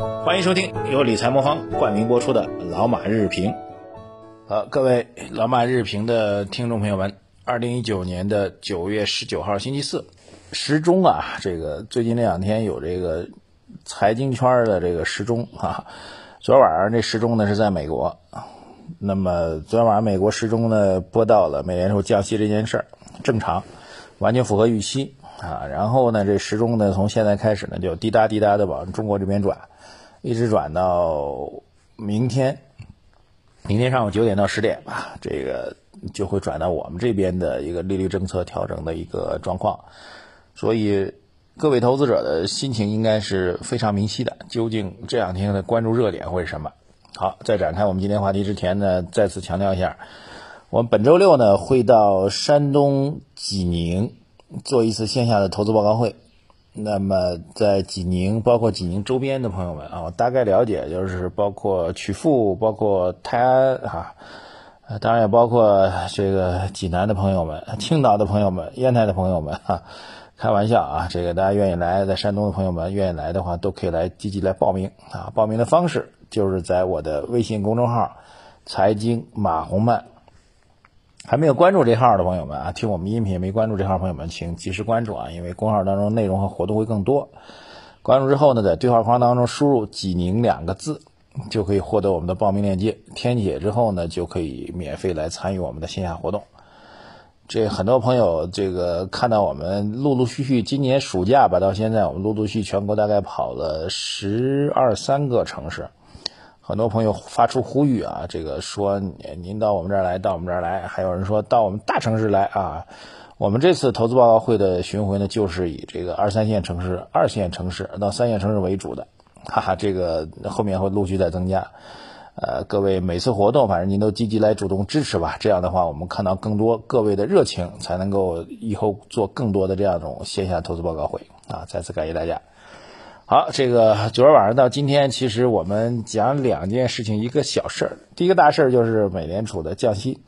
欢迎收听由理财魔方冠名播出的《老马日评》。好，各位老马日评的听众朋友们，二零一九年的九月十九号星期四，时钟啊，这个最近这两天有这个财经圈的这个时钟啊。昨晚上这时钟呢是在美国，那么昨天晚上美国时钟呢播到了美联储降息这件事儿，正常，完全符合预期啊。然后呢，这时钟呢从现在开始呢就滴答滴答的往中国这边转，一直转到明天。明天上午九点到十点吧，这个就会转到我们这边的一个利率政策调整的一个状况，所以各位投资者的心情应该是非常明晰的。究竟这两天的关注热点会是什么？好，在展开我们今天话题之前呢，再次强调一下，我们本周六呢会到山东济宁做一次线下的投资报告会。那么在济宁，包括济宁周边的朋友们啊，我大概了解就是包括曲阜，包括泰安啊，当然也包括这个济南的朋友们、青岛的朋友们、烟台的朋友们哈。开玩笑啊，这个大家愿意来，在山东的朋友们愿意来的话，都可以来积极来报名啊。报名的方式就是在我的微信公众号“财经马红漫”。还没有关注这号的朋友们啊，听我们音频没关注这号朋友们，请及时关注啊，因为公号当中内容和活动会更多。关注之后呢，在对话框当中输入“济宁”两个字，就可以获得我们的报名链接。填写之后呢，就可以免费来参与我们的线下活动。这很多朋友这个看到我们陆陆续续今年暑假吧，到现在我们陆陆续全国大概跑了十二三个城市。很多朋友发出呼吁啊，这个说您到我们这儿来，到我们这儿来，还有人说到我们大城市来啊。我们这次投资报告会的巡回呢，就是以这个二三线城市、二线城市到三线城市为主的，哈哈，这个后面会陆续再增加。呃，各位每次活动，反正您都积极来主动支持吧，这样的话，我们看到更多各位的热情，才能够以后做更多的这样一种线下投资报告会啊。再次感谢大家。好，这个昨儿晚上到今天，其实我们讲两件事情，一个小事儿。第一个大事儿就是美联储的降息，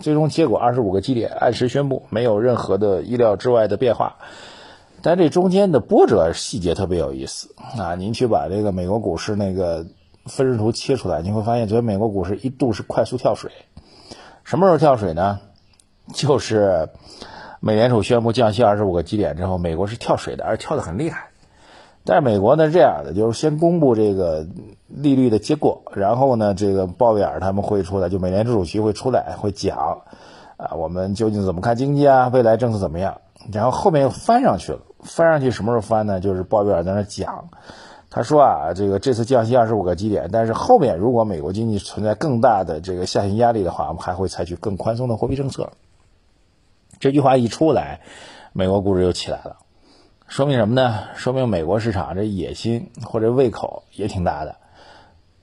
最终结果二十五个基点按时宣布，没有任何的意料之外的变化。但这中间的波折细节特别有意思啊！您去把这个美国股市那个分时图切出来，你会发现昨天美国股市一度是快速跳水。什么时候跳水呢？就是美联储宣布降息二十五个基点之后，美国是跳水的，而跳得很厉害。但是美国呢是这样的，就是先公布这个利率的结果，然后呢，这个鲍威尔他们会出来，就美联储主席会出来会讲，啊，我们究竟怎么看经济啊，未来政策怎么样？然后后面又翻上去了，翻上去什么时候翻呢？就是鲍威尔在那讲，他说啊，这个这次降息二十五个基点，但是后面如果美国经济存在更大的这个下行压力的话，我们还会采取更宽松的货币政策。这句话一出来，美国股市就起来了。说明什么呢？说明美国市场这野心或者胃口也挺大的。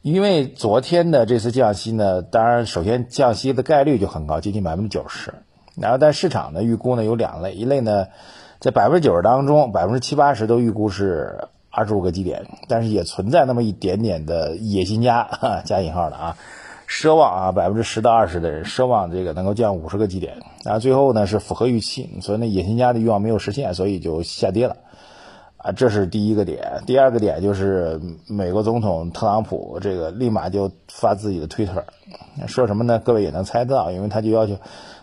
因为昨天的这次降息呢，当然首先降息的概率就很高，接近百分之九十。然后但市场呢预估呢有两类，一类呢在百分之九十当中，百分之七八十都预估是二十五个基点，但是也存在那么一点点的野心家加引号的啊。奢望啊，百分之十到二十的人奢望这个能够降五十个基点，啊最后呢是符合预期，所以那野心家的欲望没有实现，所以就下跌了，啊，这是第一个点。第二个点就是美国总统特朗普这个立马就发自己的推特，说什么呢？各位也能猜到，因为他就要求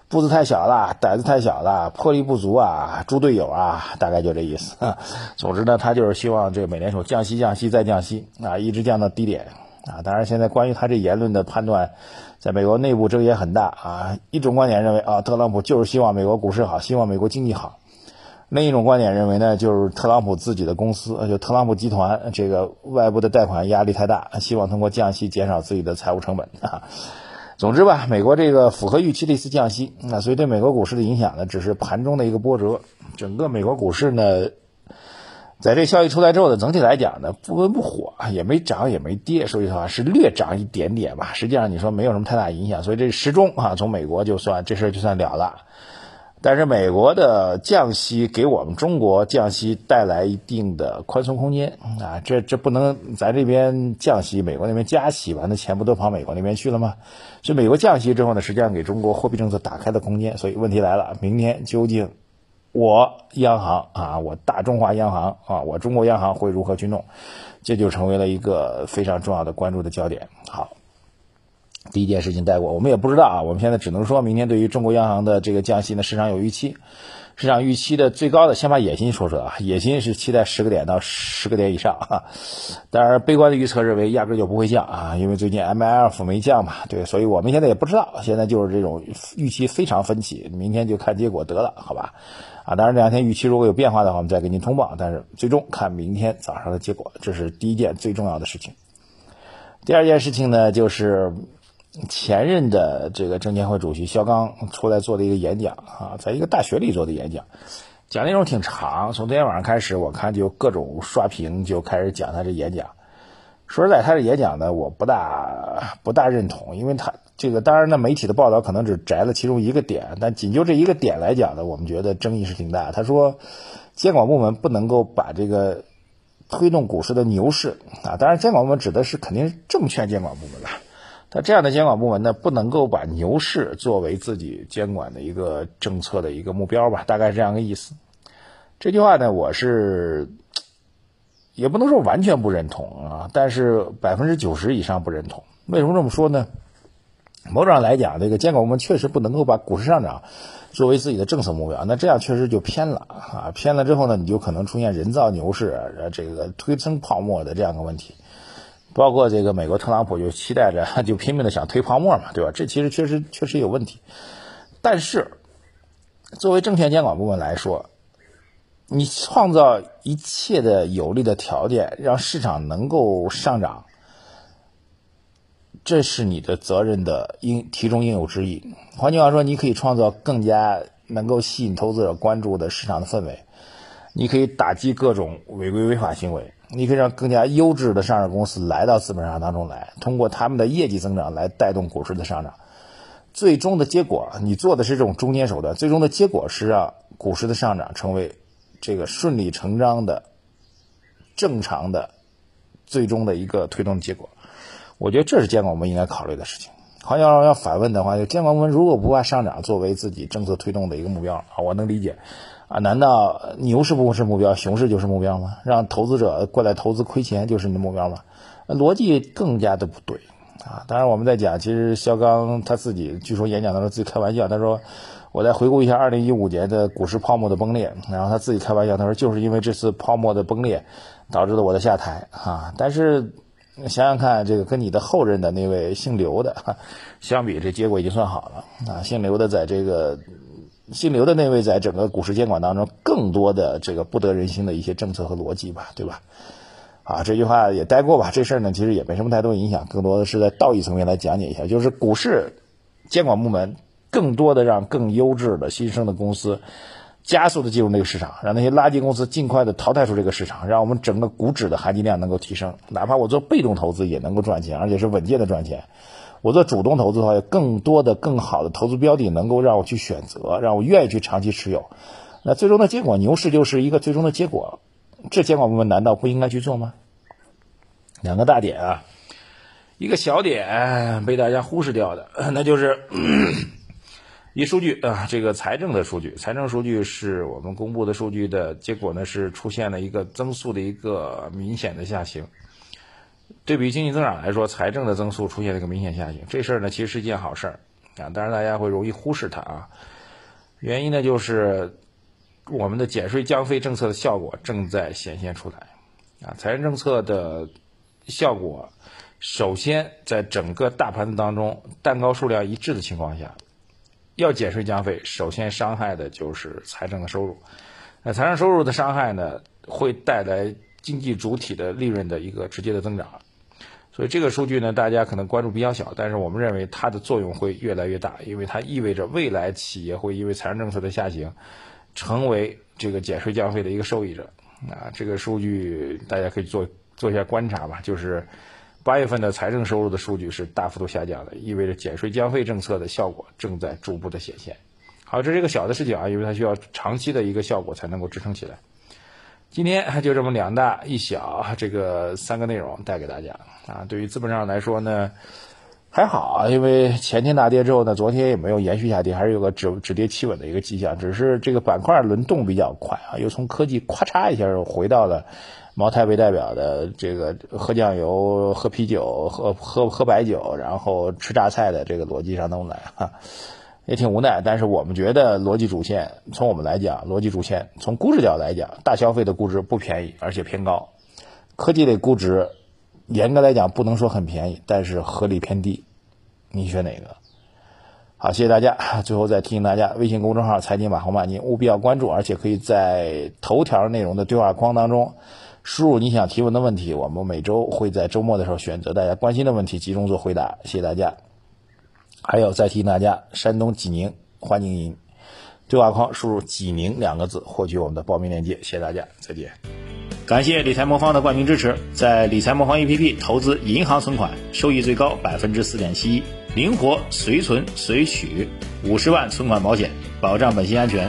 步子太小了，胆子太小了，魄力不足啊，猪队友啊，大概就这意思。总之呢，他就是希望这个美联储降息、降息再降息啊，一直降到低点。啊，当然，现在关于他这言论的判断，在美国内部争议很大啊。一种观点认为啊，特朗普就是希望美国股市好，希望美国经济好；另一种观点认为呢，就是特朗普自己的公司，就特朗普集团这个外部的贷款压力太大，希望通过降息减少自己的财务成本啊。总之吧，美国这个符合预期的一次降息，那所以对美国股市的影响呢，只是盘中的一个波折。整个美国股市呢。在这消息出来之后呢，整体来讲呢，不温不火啊，也没涨也没跌，说句实话是略涨一点点吧。实际上你说没有什么太大影响，所以这时钟啊，从美国就算这事儿就算了了。但是美国的降息给我们中国降息带来一定的宽松空间啊，这这不能咱这边降息，美国那边加息完？那钱不都跑美国那边去了吗？所以美国降息之后呢，实际上给中国货币政策打开了空间。所以问题来了，明天究竟？我央行啊，我大中华央行啊，我中国央行会如何去弄？这就成为了一个非常重要的关注的焦点。好，第一件事情带过，我们也不知道啊，我们现在只能说明天对于中国央行的这个降息呢，市场有预期。市场预期的最高的，先把野心说说啊，野心是期待十个点到十个点以上啊。当然，悲观的预测认为压根就不会降啊，因为最近 MLF 没降嘛，对，所以我们现在也不知道，现在就是这种预期非常分歧，明天就看结果得了，好吧？啊，当然这两天预期如果有变化的话，我们再给您通报。但是最终看明天早上的结果，这是第一件最重要的事情。第二件事情呢，就是。前任的这个证监会主席肖钢出来做的一个演讲啊，在一个大学里做的演讲，讲内容挺长。从昨天晚上开始，我看就各种刷屏，就开始讲他这演讲。说实在，他这演讲呢，我不大不大认同，因为他这个当然呢，媒体的报道可能只摘了其中一个点，但仅就这一个点来讲呢，我们觉得争议是挺大。他说，监管部门不能够把这个推动股市的牛市啊，当然监管部门指的是肯定是证券监管部门了。他这样的监管部门呢，不能够把牛市作为自己监管的一个政策的一个目标吧？大概是这样个意思。这句话呢，我是也不能说完全不认同啊，但是百分之九十以上不认同。为什么这么说呢？某种上来讲，这个监管部门确实不能够把股市上涨作为自己的政策目标，那这样确实就偏了啊！偏了之后呢，你就可能出现人造牛市、这个推升泡沫的这样的问题。包括这个美国特朗普就期待着，就拼命的想推泡沫嘛，对吧？这其实确实确实有问题。但是，作为证券监管部门来说，你创造一切的有利的条件，让市场能够上涨，这是你的责任的应题中应有之义。换句话说，你可以创造更加能够吸引投资者关注的市场的氛围，你可以打击各种违规违法行为。你可以让更加优质的上市公司来到资本市场当中来，通过他们的业绩增长来带动股市的上涨。最终的结果，你做的是这种中间手段，最终的结果是让股市的上涨成为这个顺理成章的、正常的、最终的一个推动结果。我觉得这是监管部门应该考虑的事情。好，要要反问的话，就监管部门如果不把上涨作为自己政策推动的一个目标啊，我能理解。啊，难道牛市不是目标，熊市就是目标吗？让投资者过来投资亏钱就是你的目标吗？逻辑更加的不对啊！当然，我们在讲，其实肖钢他自己据说演讲当中自己开玩笑，他说：“我再回顾一下二零一五年的股市泡沫的崩裂。”然后他自己开玩笑，他说：“就是因为这次泡沫的崩裂，导致了我的下台啊！”但是想想看，这个跟你的后任的那位姓刘的 相比，这结果已经算好了啊！姓刘的在这个。姓刘的那位在整个股市监管当中，更多的这个不得人心的一些政策和逻辑吧，对吧？啊，这句话也带过吧。这事儿呢，其实也没什么太多影响，更多的是在道义层面来讲解一下，就是股市监管部门更多的让更优质的新生的公司加速的进入那个市场，让那些垃圾公司尽快的淘汰出这个市场，让我们整个股指的含金量能够提升，哪怕我做被动投资也能够赚钱，而且是稳健的赚钱。我做主动投资的话，有更多的、更好的投资标的能够让我去选择，让我愿意去长期持有。那最终的结果，牛市就是一个最终的结果。这监管部门难道不应该去做吗？两个大点啊，一个小点被大家忽视掉的，那就是一数据啊，这个财政的数据，财政数据是我们公布的数据的结果呢，是出现了一个增速的一个明显的下行。对比经济增长来说，财政的增速出现了一个明显下行，这事儿呢其实是一件好事儿啊，当然大家会容易忽视它啊。原因呢就是我们的减税降费政策的效果正在显现出来啊，财政政策的效果首先在整个大盘子当中蛋糕数量一致的情况下，要减税降费，首先伤害的就是财政的收入，那财政收入的伤害呢会带来。经济主体的利润的一个直接的增长，所以这个数据呢，大家可能关注比较小，但是我们认为它的作用会越来越大，因为它意味着未来企业会因为财政政策的下行，成为这个减税降费的一个受益者。啊，这个数据大家可以做做一下观察吧，就是八月份的财政收入的数据是大幅度下降的，意味着减税降费政策的效果正在逐步的显现。好，这是一个小的事情啊，因为它需要长期的一个效果才能够支撑起来。今天就这么两大一小这个三个内容带给大家啊。对于资本上来说呢，还好啊，因为前天大跌之后呢，昨天也没有延续下跌，还是有个止止跌企稳的一个迹象。只是这个板块轮动比较快啊，又从科技咔嚓一下又回到了茅台为代表的这个喝酱油、喝啤酒、喝喝喝白酒，然后吃榨菜的这个逻辑上弄来哈，也挺无奈。但是我们觉得逻辑主线，从我们来讲，逻辑主线从估值角度来讲，大消费的估值不便宜，而且偏高；科技类估值。严格来讲，不能说很便宜，但是合理偏低，你选哪个？好，谢谢大家。最后再提醒大家，微信公众号“财经马红马”，您务必要关注，而且可以在头条内容的对话框当中输入你想提问的问题，我们每周会在周末的时候选择大家关心的问题，集中做回答。谢谢大家。还有再提醒大家，山东济宁欢迎您，对话框输入“济宁”两个字，获取我们的报名链接。谢谢大家，再见。感谢理财魔方的冠名支持，在理财魔方 APP 投资银行存款，收益最高百分之四点七一，灵活随存随取，五十万存款保险，保障本息安全，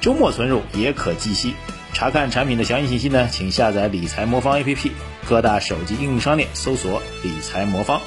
周末存入也可计息。查看产品的详细信息呢，请下载理财魔方 APP，各大手机应用商店搜索理财魔方。